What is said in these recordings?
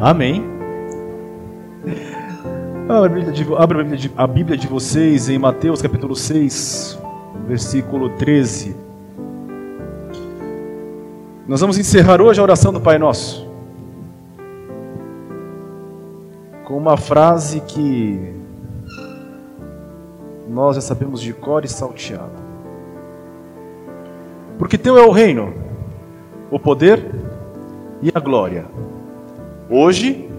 Amém. Abra a Bíblia de, abra a Bíblia de, a Bíblia de vocês em Mateus capítulo 6, versículo 13. Nós vamos encerrar hoje a oração do Pai Nosso com uma frase que nós já sabemos de cor e salteado. Porque teu é o reino, o poder e a glória, hoje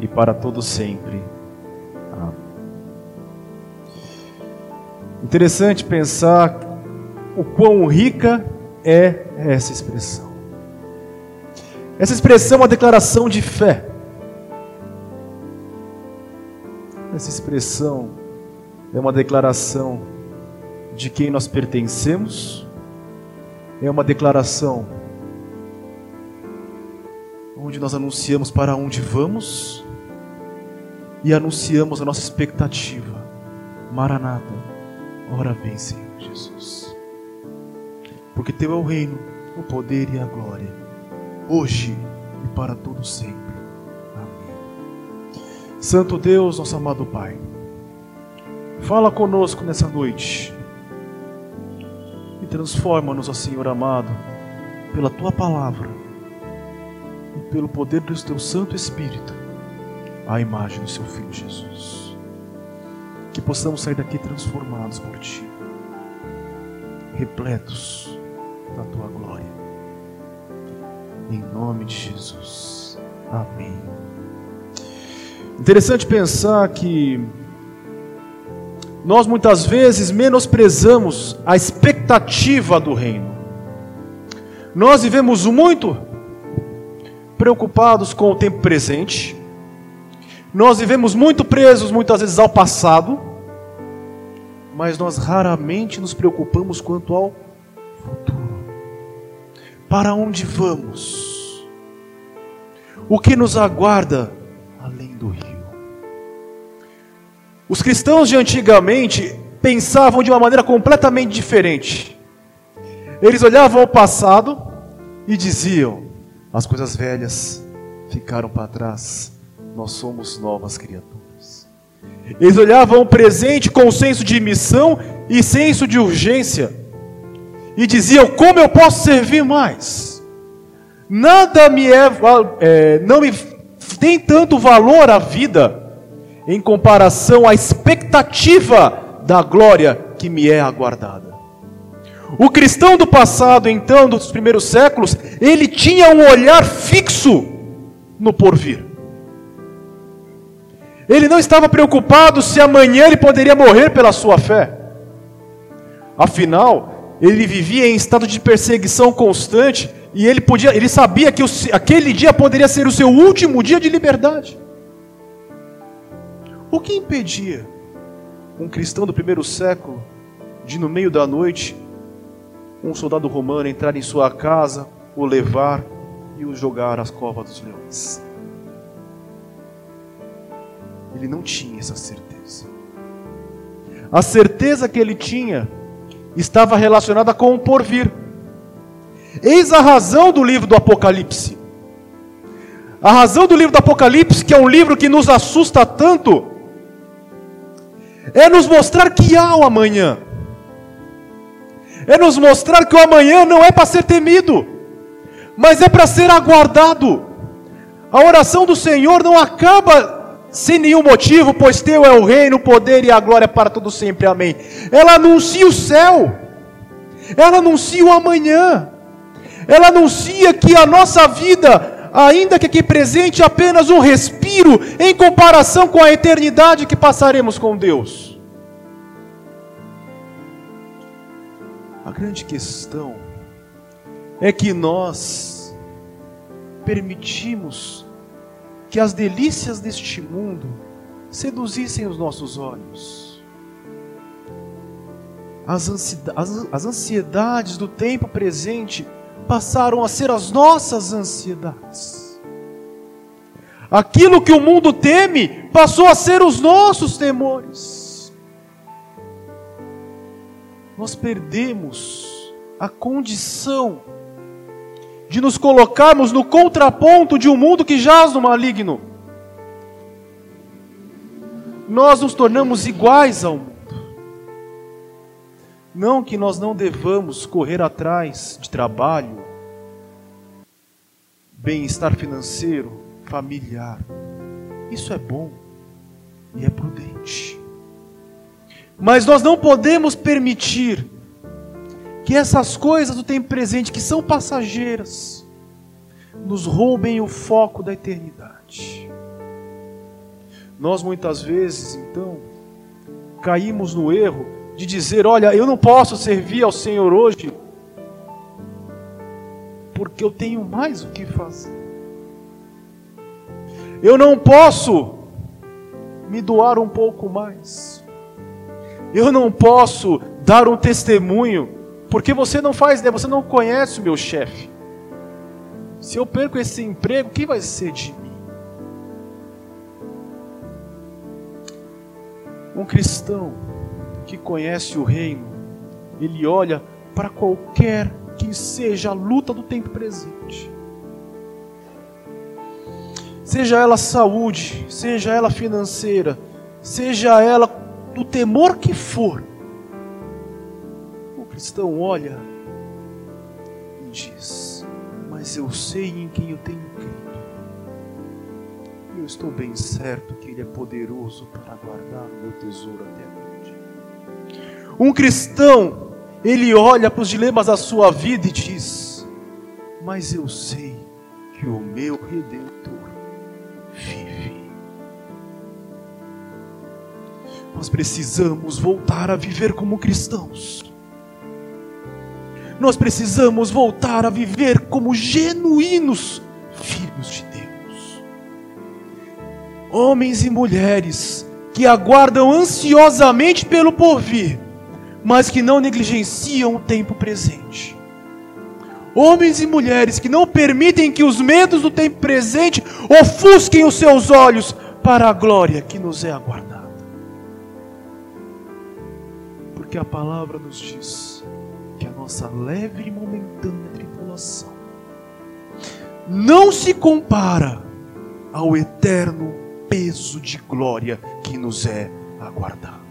e para todo sempre. Amém. Interessante pensar o quão rica é essa expressão. Essa expressão é uma declaração de fé. Essa expressão é uma declaração de quem nós pertencemos é uma declaração onde nós anunciamos para onde vamos e anunciamos a nossa expectativa. Maranata, ora vem, Senhor Jesus. Porque teu é o reino, o poder e a glória, hoje e para todo sempre. Amém. Santo Deus, nosso amado Pai, fala conosco nessa noite e transforma-nos, ó Senhor amado, pela tua palavra pelo poder do teu Santo Espírito, à imagem do seu Filho Jesus. Que possamos sair daqui transformados por ti, repletos da tua glória. Em nome de Jesus. Amém. Interessante pensar que nós muitas vezes menosprezamos a expectativa do reino. Nós vivemos muito preocupados com o tempo presente, nós vivemos muito presos muitas vezes ao passado, mas nós raramente nos preocupamos quanto ao futuro. Para onde vamos? O que nos aguarda além do rio? Os cristãos de antigamente pensavam de uma maneira completamente diferente. Eles olhavam ao passado e diziam: as coisas velhas ficaram para trás, nós somos novas criaturas. Eles olhavam o presente com senso de missão e senso de urgência e diziam: como eu posso servir mais? Nada me é, é não me tem tanto valor a vida em comparação à expectativa da glória que me é aguardada. O cristão do passado, então, dos primeiros séculos, ele tinha um olhar fixo no porvir. Ele não estava preocupado se amanhã ele poderia morrer pela sua fé. Afinal, ele vivia em estado de perseguição constante e ele podia, ele sabia que o, aquele dia poderia ser o seu último dia de liberdade. O que impedia um cristão do primeiro século de, no meio da noite, um soldado romano entrar em sua casa, o levar e o jogar às covas dos leões? Ele não tinha essa certeza. A certeza que ele tinha estava relacionada com o porvir. Eis a razão do livro do Apocalipse. A razão do livro do Apocalipse, que é um livro que nos assusta tanto, é nos mostrar que há o amanhã, é nos mostrar que o amanhã não é para ser temido, mas é para ser aguardado. A oração do Senhor não acaba sem nenhum motivo, pois teu é o reino, o poder e a glória para todo sempre. Amém. Ela anuncia o céu. Ela anuncia o amanhã. Ela anuncia que a nossa vida ainda que aqui presente apenas um respiro em comparação com a eternidade que passaremos com Deus. A grande questão é que nós permitimos que as delícias deste mundo seduzissem os nossos olhos. As ansiedades do tempo presente passaram a ser as nossas ansiedades. Aquilo que o mundo teme passou a ser os nossos temores. Nós perdemos a condição de nos colocarmos no contraponto de um mundo que jaz no maligno. Nós nos tornamos iguais ao mundo. Não que nós não devamos correr atrás de trabalho, bem-estar financeiro, familiar. Isso é bom e é prudente. Mas nós não podemos permitir que essas coisas do tempo presente, que são passageiras, nos roubem o foco da eternidade. Nós muitas vezes, então, caímos no erro de dizer: olha, eu não posso servir ao Senhor hoje, porque eu tenho mais o que fazer. Eu não posso me doar um pouco mais. Eu não posso dar um testemunho porque você não faz ideia, você não conhece o meu chefe. Se eu perco esse emprego, o que vai ser de mim? Um cristão que conhece o reino, ele olha para qualquer que seja a luta do tempo presente. Seja ela saúde, seja ela financeira, seja ela do temor que for cristão olha e diz: Mas eu sei em quem eu tenho crido. Eu estou bem certo que Ele é poderoso para guardar o meu tesouro até a noite. Um cristão, ele olha para os dilemas da sua vida e diz: Mas eu sei que o meu redentor vive. Nós precisamos voltar a viver como cristãos nós precisamos voltar a viver como genuínos filhos de Deus. Homens e mulheres que aguardam ansiosamente pelo porvir, mas que não negligenciam o tempo presente. Homens e mulheres que não permitem que os medos do tempo presente ofusquem os seus olhos para a glória que nos é aguardada. Porque a palavra nos diz nossa leve e momentânea tribulação não se compara ao eterno peso de glória que nos é aguardado.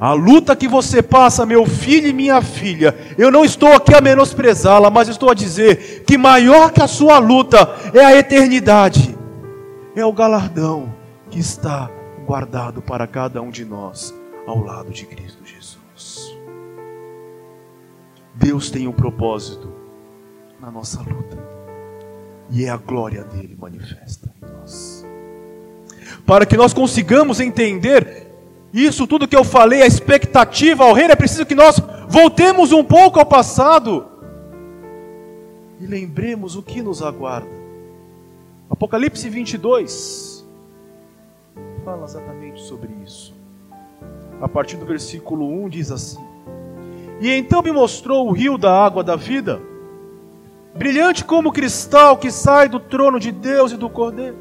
A luta que você passa, meu filho e minha filha, eu não estou aqui a menosprezá-la, mas estou a dizer que maior que a sua luta é a eternidade, é o galardão que está guardado para cada um de nós ao lado de Cristo Jesus. Deus tem um propósito na nossa luta. E é a glória dele manifesta em nós. Para que nós consigamos entender isso tudo que eu falei, a expectativa ao reino, é preciso que nós voltemos um pouco ao passado e lembremos o que nos aguarda. Apocalipse 22 fala exatamente sobre isso. A partir do versículo 1 diz assim: e então me mostrou o rio da água da vida, brilhante como cristal que sai do trono de Deus e do Cordeiro.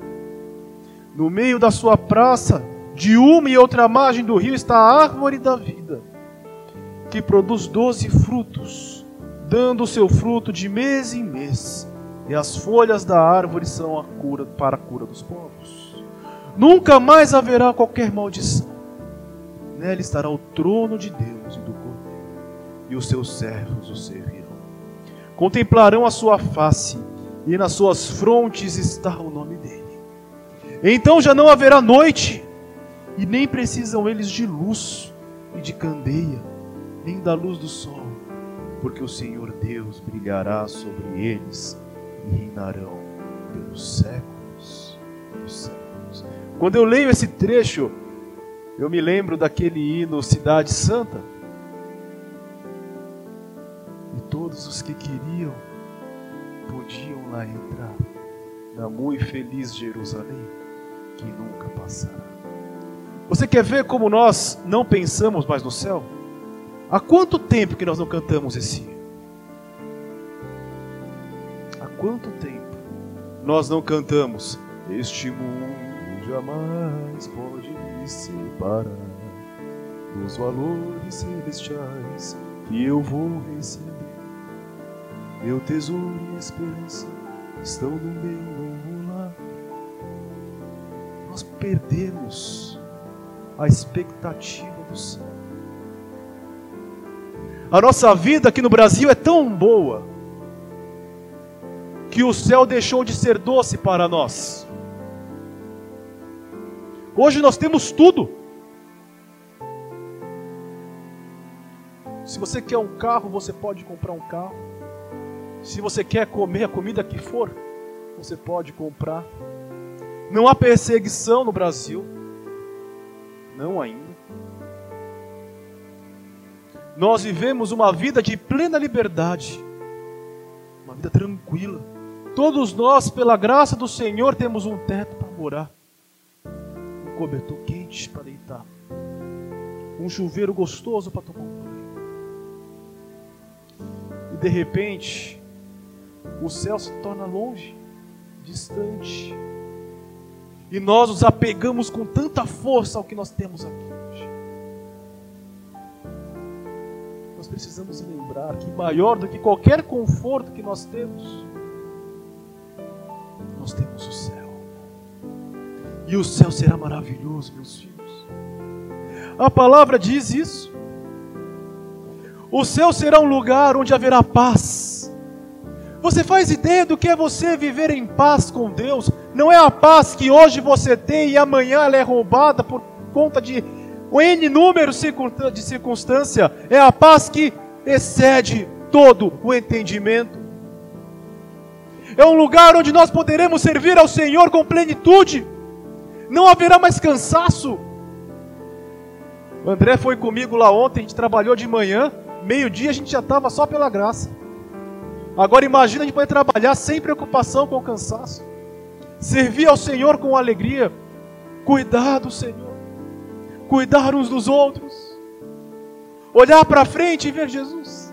No meio da sua praça, de uma e outra margem do rio, está a árvore da vida, que produz doze frutos, dando o seu fruto de mês em mês, e as folhas da árvore são a cura para a cura dos povos. Nunca mais haverá qualquer maldição. Nela estará o trono de Deus e do e os seus servos o servirão. Contemplarão a sua face, e nas suas frontes está o nome dele. Então já não haverá noite, e nem precisam eles de luz e de candeia, nem da luz do sol, porque o Senhor Deus brilhará sobre eles e reinarão pelos séculos dos séculos. Quando eu leio esse trecho, eu me lembro daquele hino Cidade Santa todos os que queriam podiam lá entrar na muito feliz Jerusalém que nunca passará. Você quer ver como nós não pensamos mais no céu? Há quanto tempo que nós não cantamos esse hino? Há quanto tempo nós não cantamos? Este mundo jamais pode separar dos valores celestiais que eu vou receber. Meu tesouro e esperança estão no meu novo lar. Nós perdemos a expectativa do céu. A nossa vida aqui no Brasil é tão boa que o céu deixou de ser doce para nós. Hoje nós temos tudo. Se você quer um carro, você pode comprar um carro. Se você quer comer a comida que for, você pode comprar. Não há perseguição no Brasil. Não ainda. Nós vivemos uma vida de plena liberdade, uma vida tranquila. Todos nós, pela graça do Senhor, temos um teto para morar, cobertor quente para deitar, um chuveiro gostoso para tomar um banho. E de repente, o céu se torna longe, distante, e nós nos apegamos com tanta força ao que nós temos aqui. nós precisamos lembrar que maior do que qualquer conforto que nós temos, nós temos o céu. E o céu será maravilhoso, meus filhos. A palavra diz isso. O céu será um lugar onde haverá paz. Você faz ideia do que é você viver em paz com Deus? Não é a paz que hoje você tem e amanhã ela é roubada por conta de N número de circunstância é a paz que excede todo o entendimento. É um lugar onde nós poderemos servir ao Senhor com plenitude. Não haverá mais cansaço. O André foi comigo lá ontem, a gente trabalhou de manhã, meio-dia a gente já estava só pela graça. Agora imagina a gente poder trabalhar sem preocupação com o cansaço. Servir ao Senhor com alegria. Cuidar do Senhor cuidar uns dos outros, olhar para frente e ver Jesus.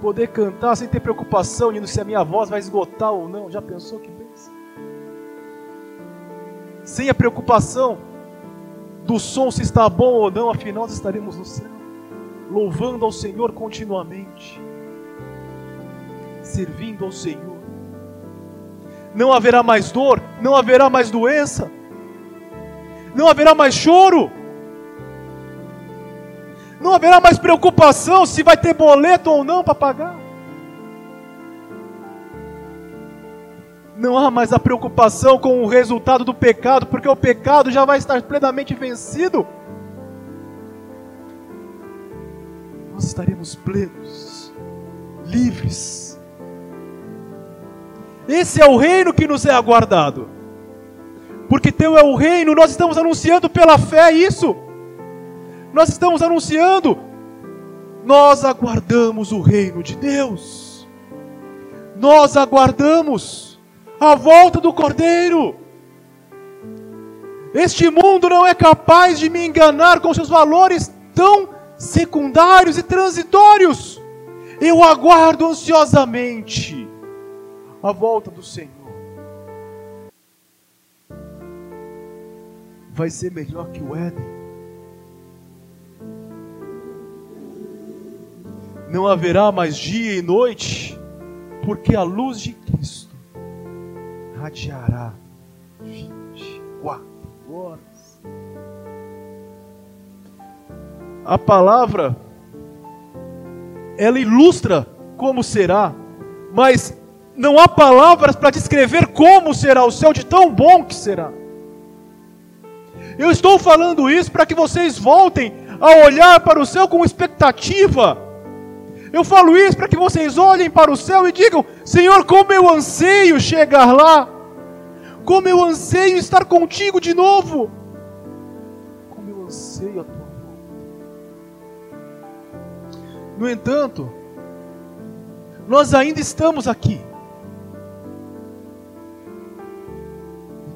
Poder cantar sem ter preocupação de se a minha voz vai esgotar ou não. Já pensou que? Sem a preocupação do som se está bom ou não, afinal nós estaremos no céu, louvando ao Senhor continuamente, servindo ao Senhor. Não haverá mais dor, não haverá mais doença, não haverá mais choro, não haverá mais preocupação se vai ter boleto ou não para pagar. Não há mais a preocupação com o resultado do pecado, porque o pecado já vai estar plenamente vencido. Nós estaremos plenos, livres. Esse é o reino que nos é aguardado porque teu é o reino, nós estamos anunciando pela fé isso. Nós estamos anunciando, nós aguardamos o reino de Deus. Nós aguardamos a volta do Cordeiro. Este mundo não é capaz de me enganar com seus valores tão secundários e transitórios. Eu aguardo ansiosamente a volta do Senhor. vai ser melhor que o Éden. Não haverá mais dia e noite, porque a luz de radiará 24 horas. A palavra ela ilustra como será, mas não há palavras para descrever como será o céu de tão bom que será. Eu estou falando isso para que vocês voltem a olhar para o céu com expectativa. Eu falo isso para que vocês olhem para o céu e digam: Senhor, como eu anseio chegar lá, como eu anseio estar contigo de novo, como eu anseio a tua volta. No entanto, nós ainda estamos aqui.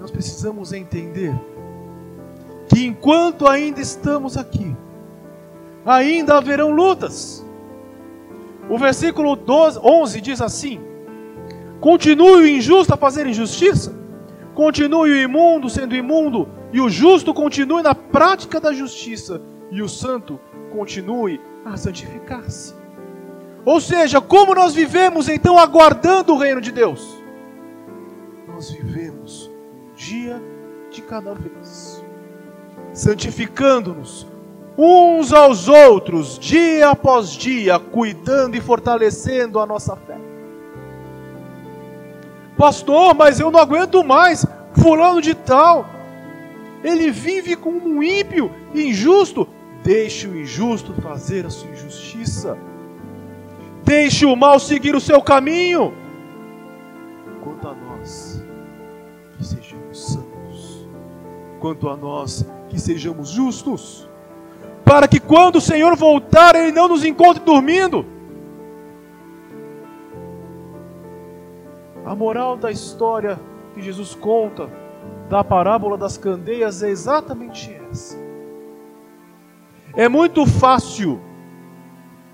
Nós precisamos entender que enquanto ainda estamos aqui, ainda haverão lutas. O versículo 12, 11 diz assim: Continue o injusto a fazer injustiça, continue o imundo sendo imundo, e o justo continue na prática da justiça, e o santo continue a santificar-se. Ou seja, como nós vivemos então aguardando o reino de Deus? Nós vivemos um dia de cada vez, santificando-nos uns aos outros, dia após dia, cuidando e fortalecendo a nossa fé. Pastor, mas eu não aguento mais. Fulano de tal, ele vive como um ímpio, injusto. Deixe o injusto fazer a sua injustiça. Deixe o mal seguir o seu caminho. Quanto a nós, que sejamos santos. Quanto a nós, que sejamos justos. Para que quando o Senhor voltar, Ele não nos encontre dormindo. Moral da história que Jesus conta da parábola das candeias é exatamente essa. É muito fácil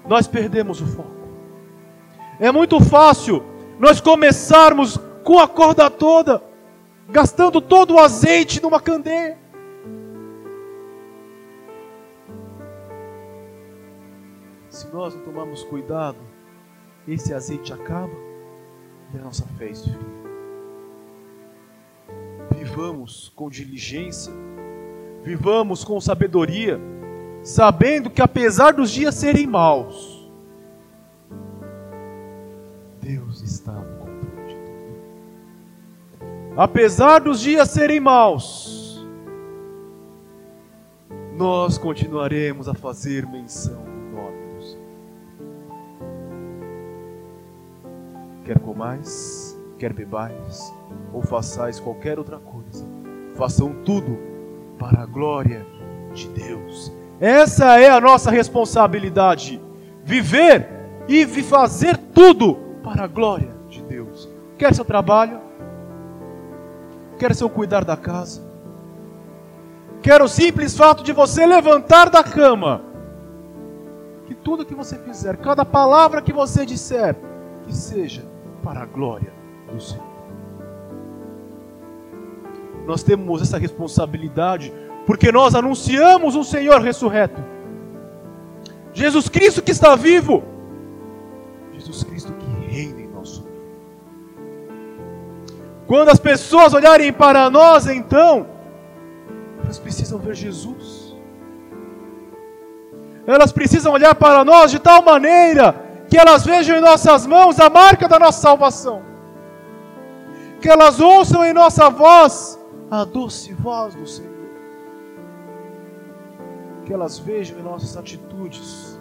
nós perdemos o foco. É muito fácil nós começarmos com a corda toda, gastando todo o azeite numa candeia. Se nós não tomarmos cuidado, esse azeite acaba e a nossa fé esfria vivamos com diligência, vivamos com sabedoria, sabendo que apesar dos dias serem maus, Deus está no controle de tudo. Apesar dos dias serem maus, nós continuaremos a fazer menção Quer comais, quer bebais, ou façais qualquer outra coisa, façam tudo para a glória de Deus. Essa é a nossa responsabilidade: viver e fazer tudo para a glória de Deus. Quer seu trabalho? Quer seu cuidar da casa? Quer o simples fato de você levantar da cama? Que tudo que você fizer, cada palavra que você disser, que seja para a glória do Senhor nós temos essa responsabilidade, porque nós anunciamos um Senhor ressurreto. Jesus Cristo que está vivo. Jesus Cristo que reina em nosso meio. Quando as pessoas olharem para nós, então, elas precisam ver Jesus. Elas precisam olhar para nós de tal maneira que elas vejam em nossas mãos a marca da nossa salvação. Que elas ouçam em nossa voz a doce voz do Senhor. Que elas vejam em nossas atitudes,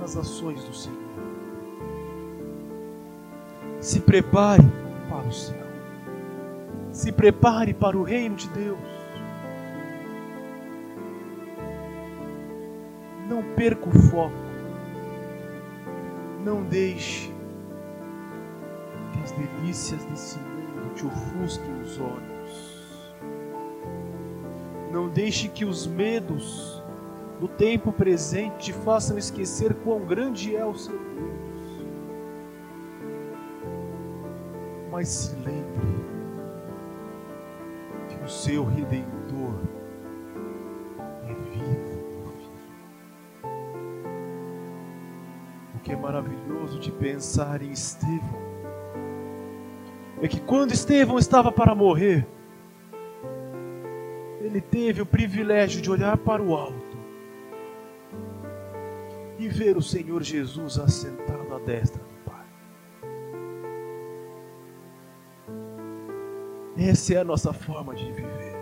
nas ações do Senhor. Se prepare para o céu. Se prepare para o reino de Deus. Não perca o foco. Não deixe que as delícias desse mundo te ofusquem os olhos. Não deixe que os medos do tempo presente te façam esquecer quão grande é o seu Deus. Mas se lembre que o seu Redentor que é maravilhoso de pensar em Estevão é que quando Estevão estava para morrer, ele teve o privilégio de olhar para o alto e ver o Senhor Jesus assentado à destra do Pai. Essa é a nossa forma de viver.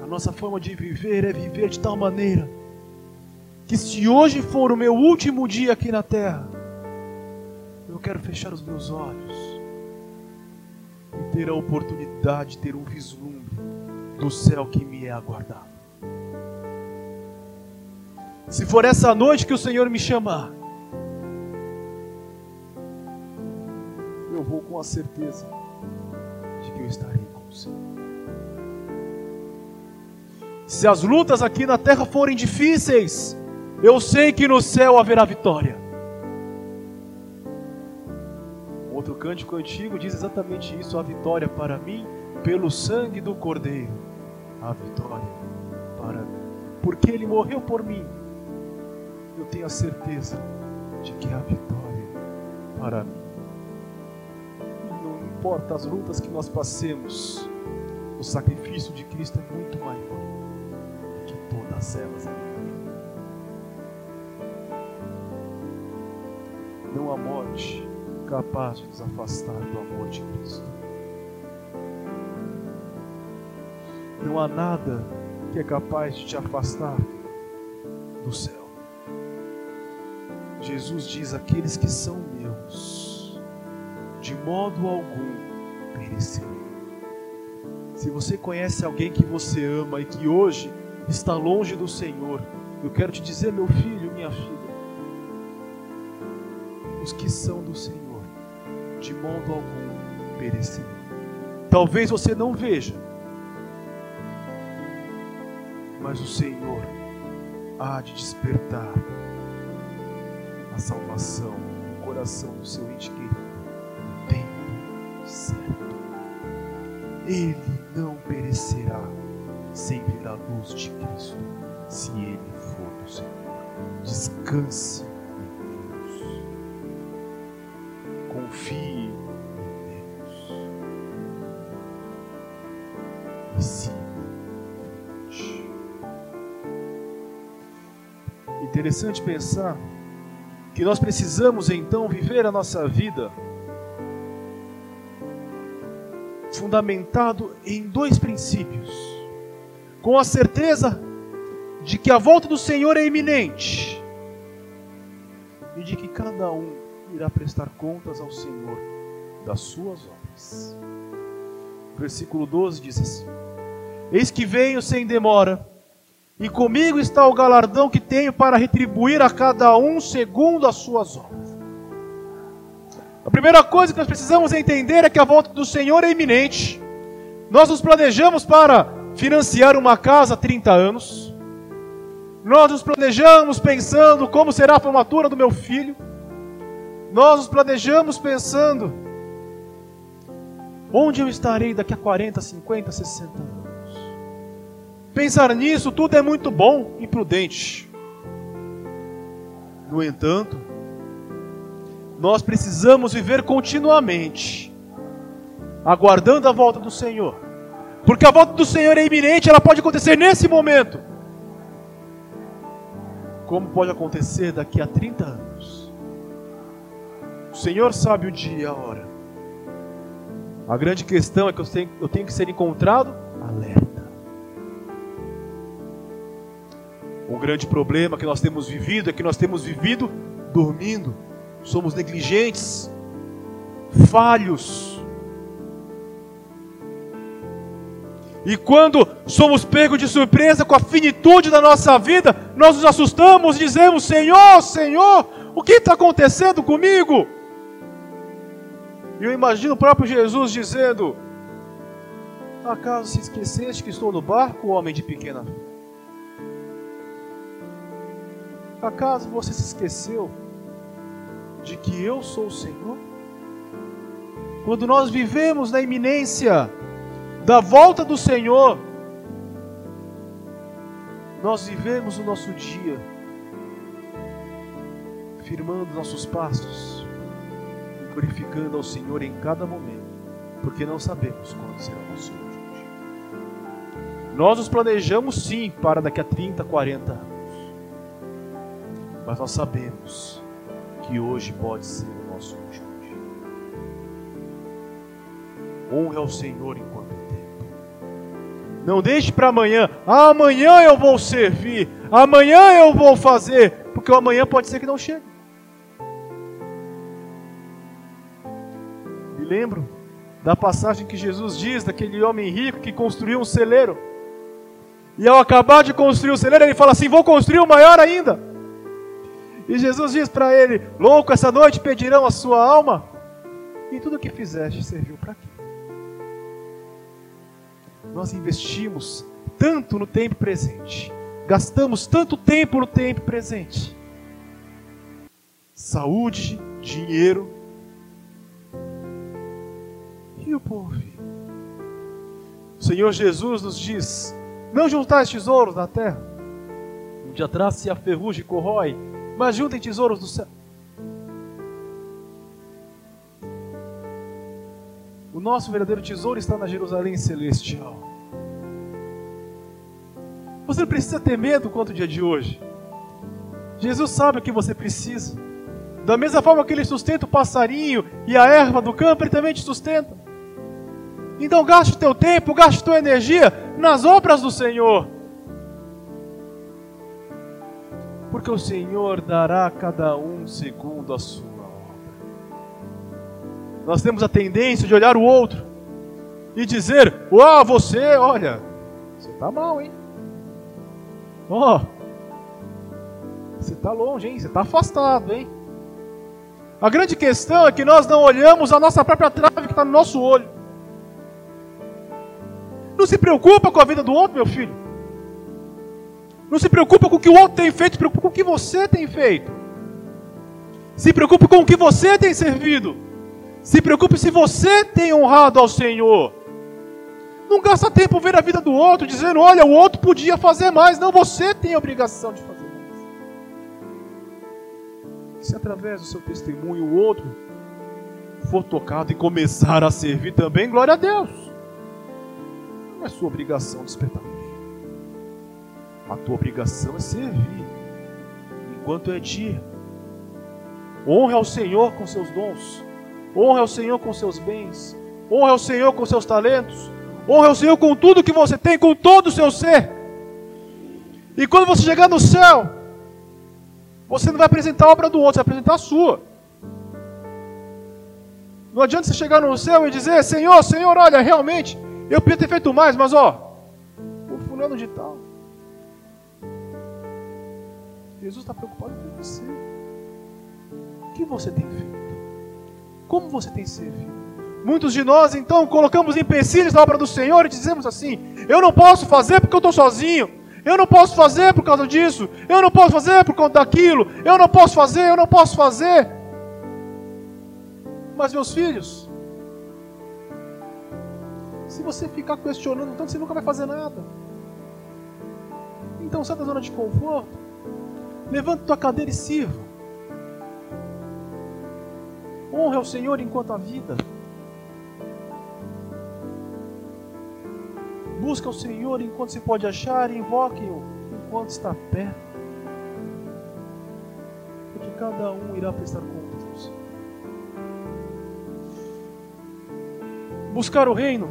A nossa forma de viver é viver de tal maneira que, se hoje for o meu último dia aqui na terra, eu quero fechar os meus olhos ter a oportunidade de ter um vislumbre do céu que me é aguardado. Se for essa noite que o Senhor me chamar, eu vou com a certeza de que eu estarei com o Senhor. Se as lutas aqui na terra forem difíceis, eu sei que no céu haverá vitória. Outro cântico antigo diz exatamente isso: a vitória para mim pelo sangue do Cordeiro. A vitória para mim. Porque ele morreu por mim eu tenho a certeza de que a vitória para mim. Não importa as lutas que nós passemos, o sacrifício de Cristo é muito maior do que todas elas. Há morte capaz de nos afastar do amor de Cristo. Não há nada que é capaz de te afastar do céu. Jesus diz: Aqueles que são meus, de modo algum perecerão. Se você conhece alguém que você ama e que hoje está longe do Senhor, eu quero te dizer, meu filho, minha filha, os que são do Senhor, de modo algum perecerão. Talvez você não veja, mas o Senhor há de despertar a salvação no coração do seu ente querido no tempo certo. Ele não perecerá sem ver a luz de Cristo, se ele for do Senhor. Descanse Interessante pensar que nós precisamos então viver a nossa vida fundamentado em dois princípios, com a certeza de que a volta do Senhor é iminente e de que cada um irá prestar contas ao Senhor das suas obras. Versículo 12 diz assim: Eis que venho sem demora, e comigo está o galardão que tenho para retribuir a cada um segundo as suas obras. A primeira coisa que nós precisamos entender é que a volta do Senhor é iminente. Nós nos planejamos para financiar uma casa há 30 anos. Nós nos planejamos pensando como será a formatura do meu filho. Nós nos planejamos pensando onde eu estarei daqui a 40, 50, 60 anos. Pensar nisso tudo é muito bom e prudente. No entanto, nós precisamos viver continuamente, aguardando a volta do Senhor, porque a volta do Senhor é iminente, ela pode acontecer nesse momento, como pode acontecer daqui a 30 anos. O Senhor sabe o dia e a hora. A grande questão é que eu tenho, eu tenho que ser encontrado alerta. O grande problema que nós temos vivido é que nós temos vivido dormindo somos negligentes, falhos. E quando somos pegos de surpresa com a finitude da nossa vida, nós nos assustamos e dizemos: Senhor, Senhor, o que está acontecendo comigo? E eu imagino o próprio Jesus dizendo: Acaso se esqueceste que estou no barco, homem de pequena fé? Acaso você se esqueceu de que eu sou o Senhor? Quando nós vivemos na iminência da volta do Senhor, nós vivemos o nosso dia firmando nossos passos e glorificando ao Senhor em cada momento, porque não sabemos quando será o nosso último dia. Nós nos planejamos sim para daqui a 30, 40 anos, mas nós sabemos que hoje pode ser o nosso último dia. Honre ao Senhor enquanto é tempo. Não deixe para amanhã. Amanhã eu vou servir. Amanhã eu vou fazer. Porque o amanhã pode ser que não chegue. Me lembro da passagem que Jesus diz daquele homem rico que construiu um celeiro. E ao acabar de construir o celeiro, ele fala assim: Vou construir o maior ainda. E Jesus diz para ele: Louco, essa noite pedirão a sua alma, e tudo o que fizeste serviu para quê? Nós investimos tanto no tempo presente, gastamos tanto tempo no tempo presente, saúde, dinheiro, e o povo. O Senhor Jesus nos diz: Não juntais tesouros na terra, onde a traça e a ferrugem corrói, mas juntem tesouros do céu. O nosso verdadeiro tesouro está na Jerusalém celestial. Você não precisa ter medo quanto o dia de hoje. Jesus sabe o que você precisa. Da mesma forma que ele sustenta o passarinho e a erva do campo, ele também te sustenta. Então gaste o teu tempo, gaste a tua energia nas obras do Senhor. Porque o Senhor dará a cada um segundo a sua obra. Nós temos a tendência de olhar o outro e dizer: Uau, você, olha, você está mal, hein? Ó, oh, você está longe, hein? Você está afastado, hein? A grande questão é que nós não olhamos a nossa própria trave que está no nosso olho. Não se preocupa com a vida do outro, meu filho. Não se preocupa com o que o outro tem feito, se preocupa com o que você tem feito. Se preocupe com o que você tem servido. Se preocupe se você tem honrado ao Senhor. Não gasta tempo ver a vida do outro, dizendo, olha, o outro podia fazer mais. Não, você tem a obrigação de fazer mais. Se através do seu testemunho o outro for tocado e começar a servir também, glória a Deus. Não é sua obrigação despertar a tua obrigação é servir enquanto é dia. Honre ao Senhor com seus dons. Honre ao Senhor com seus bens. Honre ao Senhor com seus talentos. Honre ao Senhor com tudo que você tem, com todo o seu ser. E quando você chegar no céu, você não vai apresentar a obra do outro, você vai apresentar a sua. Não adianta você chegar no céu e dizer: Senhor, Senhor, olha, realmente, eu podia ter feito mais, mas ó, o fulano de tal. Jesus está preocupado com você. O que você tem feito? Como você tem servido? Muitos de nós, então, colocamos empecilhos na obra do Senhor e dizemos assim: eu não posso fazer porque eu estou sozinho. Eu não posso fazer por causa disso. Eu não posso fazer por causa daquilo. Eu não posso fazer, eu não posso fazer. Mas, meus filhos, se você ficar questionando tanto, você nunca vai fazer nada. Então, sai da zona de conforto. Levante tua cadeira e sirva. Honre ao Senhor enquanto a vida. Busca o Senhor enquanto se pode achar e invoque-o enquanto está perto. Porque cada um irá prestar contas. Buscar o reino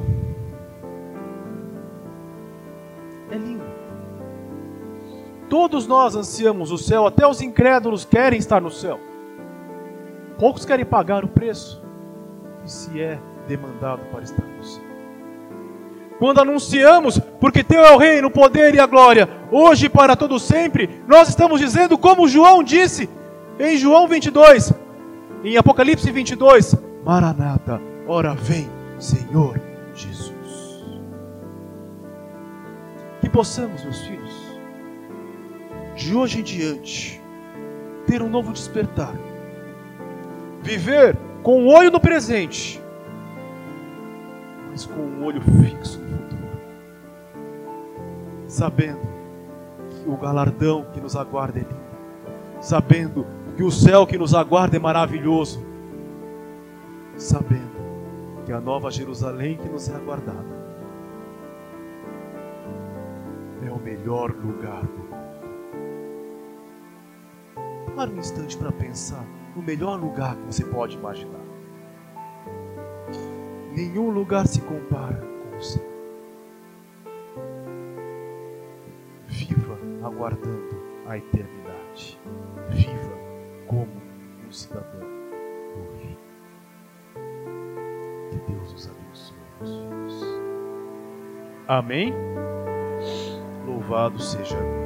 Todos nós ansiamos o céu, até os incrédulos querem estar no céu. Poucos querem pagar o preço que se é demandado para estar no céu. Quando anunciamos, porque teu é o reino, o poder e a glória, hoje e para todo sempre, nós estamos dizendo como João disse em João 22, em Apocalipse 22, Maranata, ora vem, Senhor Jesus. Que possamos, meus filhos, de hoje em diante, ter um novo despertar. Viver com o olho no presente, mas com o olho fixo no futuro. Sabendo que o galardão que nos aguarda é lindo. Sabendo que o céu que nos aguarda é maravilhoso. Sabendo que a nova Jerusalém que nos é aguardada é o melhor lugar do Pare um instante para pensar no melhor lugar que você pode imaginar. Nenhum lugar se compara com o céu. Viva aguardando a eternidade. Viva como um cidadão do reino. Que Deus os abençoe, filhos. Amém? Louvado seja Deus.